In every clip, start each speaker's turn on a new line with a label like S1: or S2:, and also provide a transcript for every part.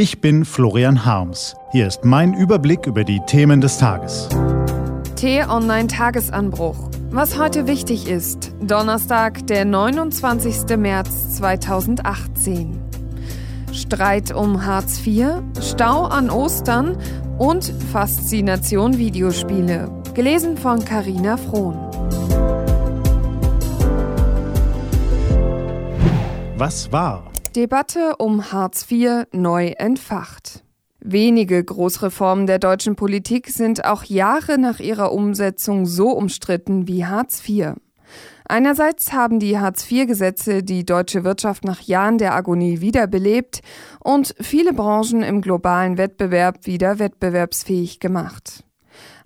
S1: Ich bin Florian Harms. Hier ist mein Überblick über die Themen des Tages.
S2: T-Online-Tagesanbruch. Was heute wichtig ist. Donnerstag, der 29. März 2018. Streit um Hartz IV, Stau an Ostern und Faszination Videospiele. Gelesen von Carina Frohn.
S1: Was war?
S2: Debatte um Hartz IV neu entfacht. Wenige Großreformen der deutschen Politik sind auch Jahre nach ihrer Umsetzung so umstritten wie Hartz IV. Einerseits haben die Hartz-IV-Gesetze die deutsche Wirtschaft nach Jahren der Agonie wiederbelebt und viele Branchen im globalen Wettbewerb wieder wettbewerbsfähig gemacht.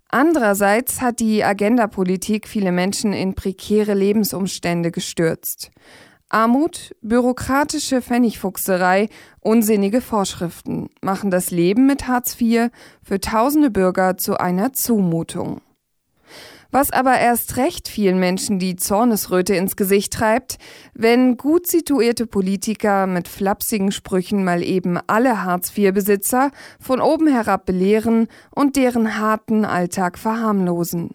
S2: Andererseits hat die Agenda-Politik viele Menschen in prekäre Lebensumstände gestürzt. Armut, bürokratische Pfennigfuchserei, unsinnige Vorschriften machen das Leben mit Hartz IV für tausende Bürger zu einer Zumutung. Was aber erst recht vielen Menschen die Zornesröte ins Gesicht treibt, wenn gut situierte Politiker mit flapsigen Sprüchen mal eben alle Hartz-IV-Besitzer von oben herab belehren und deren harten Alltag verharmlosen.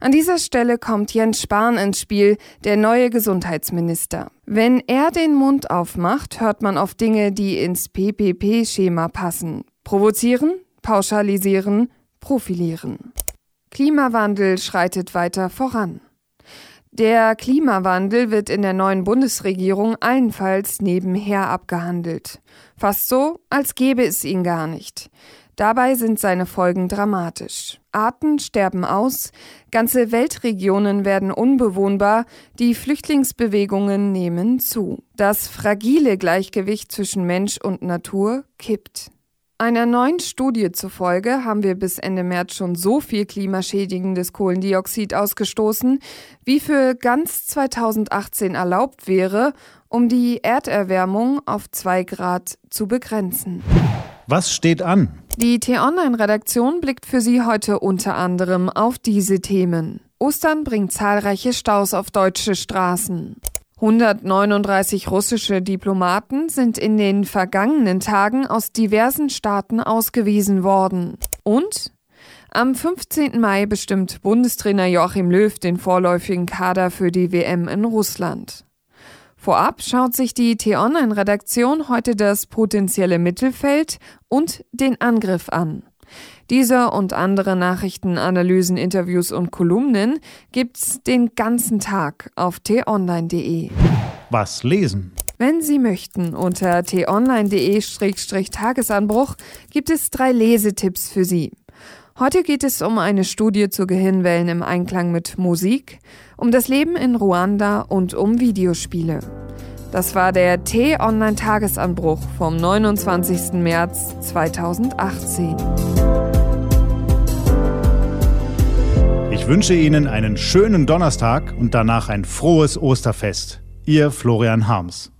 S2: An dieser Stelle kommt Jens Spahn ins Spiel, der neue Gesundheitsminister. Wenn er den Mund aufmacht, hört man auf Dinge, die ins PPP-Schema passen. Provozieren, pauschalisieren, profilieren. Klimawandel schreitet weiter voran. Der Klimawandel wird in der neuen Bundesregierung allenfalls nebenher abgehandelt. Fast so, als gäbe es ihn gar nicht. Dabei sind seine Folgen dramatisch. Arten sterben aus, ganze Weltregionen werden unbewohnbar, die Flüchtlingsbewegungen nehmen zu. Das fragile Gleichgewicht zwischen Mensch und Natur kippt. Einer neuen Studie zufolge haben wir bis Ende März schon so viel klimaschädigendes Kohlendioxid ausgestoßen, wie für ganz 2018 erlaubt wäre, um die Erderwärmung auf zwei Grad zu begrenzen.
S1: Was steht an?
S2: Die T-Online-Redaktion blickt für Sie heute unter anderem auf diese Themen. Ostern bringt zahlreiche Staus auf deutsche Straßen. 139 russische Diplomaten sind in den vergangenen Tagen aus diversen Staaten ausgewiesen worden. Und am 15. Mai bestimmt Bundestrainer Joachim Löw den vorläufigen Kader für die WM in Russland. Vorab schaut sich die T-Online-Redaktion heute das potenzielle Mittelfeld und den Angriff an. Diese und andere Nachrichten, Analysen, Interviews und Kolumnen gibt's den ganzen Tag auf t-online.de.
S1: Was lesen?
S2: Wenn Sie möchten, unter t-online.de-tagesanbruch gibt es drei Lesetipps für Sie. Heute geht es um eine Studie zu Gehirnwellen im Einklang mit Musik, um das Leben in Ruanda und um Videospiele. Das war der T-Online-Tagesanbruch vom 29. März 2018.
S1: Ich wünsche Ihnen einen schönen Donnerstag und danach ein frohes Osterfest. Ihr Florian Harms.